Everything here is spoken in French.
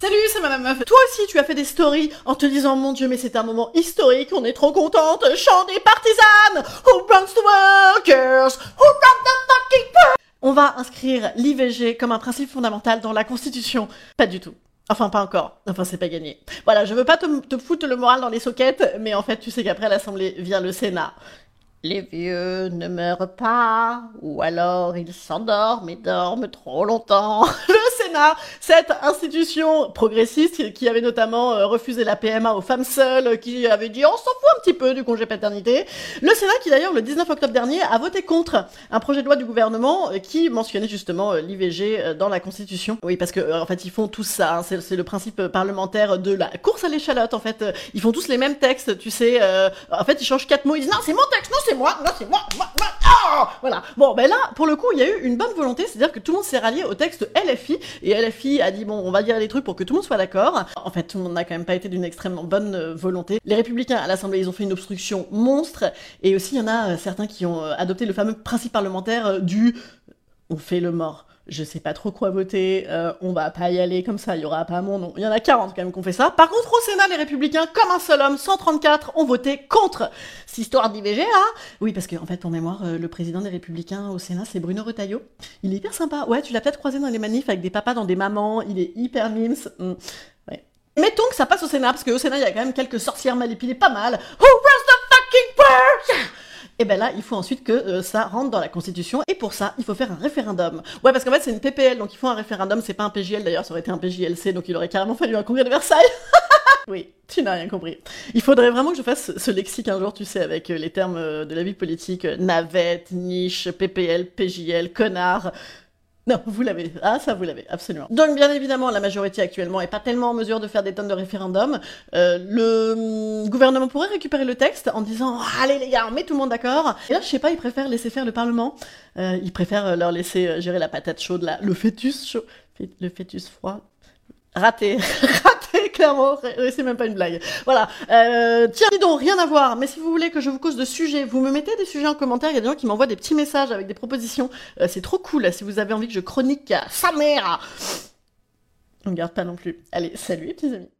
Salut, c'est Madame Meuf. Toi aussi, tu as fait des stories en te disant, mon Dieu, mais c'est un moment historique, on est trop contente, chant des partisanes, who runs the workers, who runs the fucking On va inscrire l'IVG comme un principe fondamental dans la Constitution. Pas du tout. Enfin, pas encore. Enfin, c'est pas gagné. Voilà, je veux pas te, te foutre le moral dans les soquettes, mais en fait, tu sais qu'après l'Assemblée vient le Sénat. Les vieux ne meurent pas, ou alors ils s'endorment et dorment trop longtemps. Le Sénat, cette institution progressiste qui avait notamment euh, refusé la PMA aux femmes seules, qui avait dit on s'en fout un petit peu du congé paternité. Le Sénat qui d'ailleurs le 19 octobre dernier a voté contre un projet de loi du gouvernement euh, qui mentionnait justement euh, l'IVG dans la Constitution. Oui, parce que en fait ils font tous ça, hein. c'est le principe parlementaire de la course à l'échalote en fait. Ils font tous les mêmes textes, tu sais. en fait ils changent quatre mots, ils disent non c'est mon texte, non c'est moi, non c'est moi, moi, moi, ah voilà. Bon, ben là, pour le coup, il y a eu une bonne volonté, c'est-à-dire que tout le monde s'est rallié au texte LFI, et LFI a dit, bon, on va dire les trucs pour que tout le monde soit d'accord. En fait, tout le monde n'a quand même pas été d'une extrêmement bonne euh, volonté. Les Républicains à l'Assemblée, ils ont fait une obstruction monstre, et aussi, il y en a euh, certains qui ont euh, adopté le fameux principe parlementaire du on fait le mort je sais pas trop quoi voter, euh, on va pas y aller comme ça, il y aura pas mon nom. Il y en a 40 quand même qui ont fait ça. Par contre, au Sénat, les Républicains, comme un seul homme, 134, ont voté contre cette histoire d'IVG là. Oui, parce qu'en en fait, en mémoire, euh, le président des Républicains au Sénat, c'est Bruno Retailleau. Il est hyper sympa. Ouais, tu l'as peut-être croisé dans les manifs avec des papas dans des mamans. Il est hyper mimes. Hmm. Mettons que ça passe au Sénat, parce qu'au Sénat, il y a quand même quelques sorcières manipulées pas mal. Who runs the fucking? Et ben là, il faut ensuite que euh, ça rentre dans la Constitution, et pour ça, il faut faire un référendum. Ouais, parce qu'en fait, c'est une PPL, donc il faut un référendum, c'est pas un PJL d'ailleurs, ça aurait été un PJLC, donc il aurait carrément fallu un congrès de Versailles. oui, tu n'as rien compris. Il faudrait vraiment que je fasse ce lexique un jour, tu sais, avec euh, les termes euh, de la vie politique, navette, niche, PPL, PJL, connard. Non, vous l'avez. Ah, ça, vous l'avez, absolument. Donc, bien évidemment, la majorité actuellement est pas tellement en mesure de faire des tonnes de référendums. Euh, le hum, gouvernement pourrait récupérer le texte en disant Allez, les gars, on met tout le monde d'accord. Et là, je sais pas, ils préfèrent laisser faire le Parlement. Euh, ils préfèrent leur laisser euh, gérer la patate chaude, là, le fœtus chaud. Le fœtus froid. Raté, clairement. C'est même pas une blague. Voilà. Euh, tiens, dis donc, rien à voir. Mais si vous voulez que je vous cause de sujets, vous me mettez des sujets en commentaire. Il y a des gens qui m'envoient des petits messages avec des propositions. Euh, c'est trop cool. Si vous avez envie que je chronique sa mère. On ne garde pas non plus. Allez, salut, petits amis.